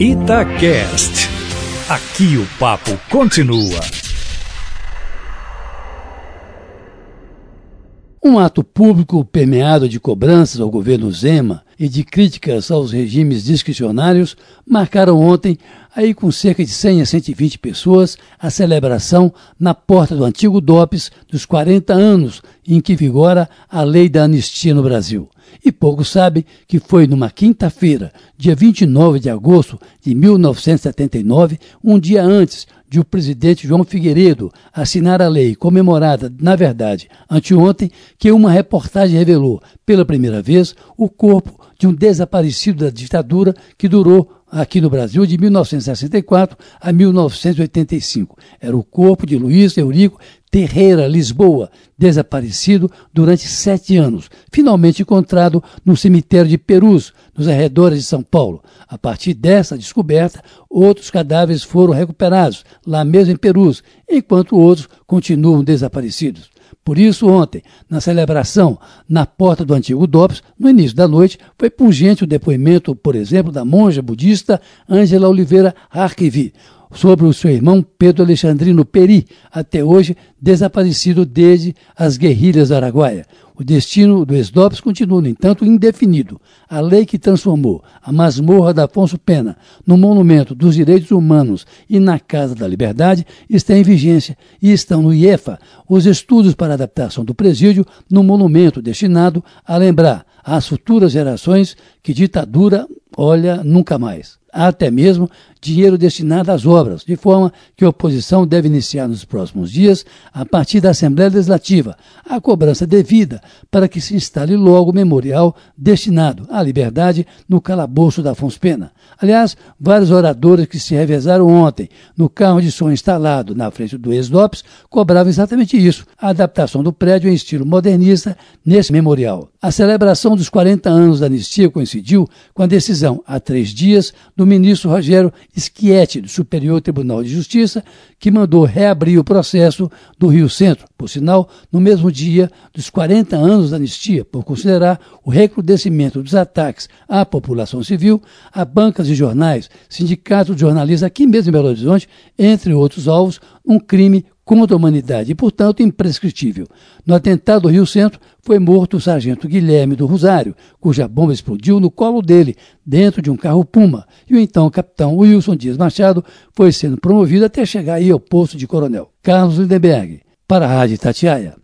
Itacast. Aqui o papo continua. Um ato público permeado de cobranças ao governo Zema e de críticas aos regimes discricionários marcaram ontem, aí com cerca de 100 a 120 pessoas, a celebração na porta do antigo DOPS dos 40 anos em que vigora a lei da anistia no Brasil. E poucos sabem que foi numa quinta-feira, dia 29 de agosto de 1979, um dia antes de o presidente João Figueiredo assinar a lei comemorada, na verdade, anteontem, que uma reportagem revelou, pela primeira vez, o corpo de um desaparecido da ditadura que durou aqui no Brasil de 1964 a 1985. Era o corpo de Luiz Eurico Terreira Lisboa, desaparecido durante sete anos, finalmente encontrado no cemitério de Perus, nos arredores de São Paulo. A partir dessa descoberta, outros cadáveres foram recuperados, lá mesmo em Perus, enquanto outros continuam desaparecidos. Por isso, ontem, na celebração na porta do antigo DOPS, no início da noite, foi pungente o depoimento, por exemplo, da monja budista Ângela Oliveira Arquivi, sobre o seu irmão Pedro Alexandrino Peri, até hoje desaparecido desde as guerrilhas do Araguaia. O destino do Esdopes continua, no entanto, indefinido. A lei que transformou a masmorra da Afonso Pena no monumento dos direitos humanos e na Casa da Liberdade está em vigência e estão no IEFA os estudos para adaptação do presídio no monumento destinado a lembrar às futuras gerações que ditadura, olha, nunca mais até mesmo dinheiro destinado às obras, de forma que a oposição deve iniciar nos próximos dias, a partir da Assembleia Legislativa, a cobrança devida para que se instale logo o memorial destinado à liberdade no calabouço da Afonso Pena. Aliás, vários oradores que se revezaram ontem no carro de som instalado na frente do ex-DOPS cobravam exatamente isso, a adaptação do prédio em estilo modernista nesse memorial. A celebração dos 40 anos da anistia coincidiu com a decisão, há três dias, do do ministro Rogério Schietti, do Superior Tribunal de Justiça, que mandou reabrir o processo do Rio Centro, por sinal, no mesmo dia dos 40 anos da anistia, por considerar o recrudescimento dos ataques à população civil, a bancas de jornais, sindicatos de jornalistas aqui mesmo em Belo Horizonte, entre outros alvos, um crime contra a humanidade e, portanto, imprescritível. No atentado do Rio Centro, foi morto o sargento Guilherme do Rosário, cuja bomba explodiu no colo dele, dentro de um carro Puma, e o então capitão Wilson Dias Machado foi sendo promovido até chegar aí ao posto de coronel. Carlos Lindenberg, para a Rádio Tatiaia.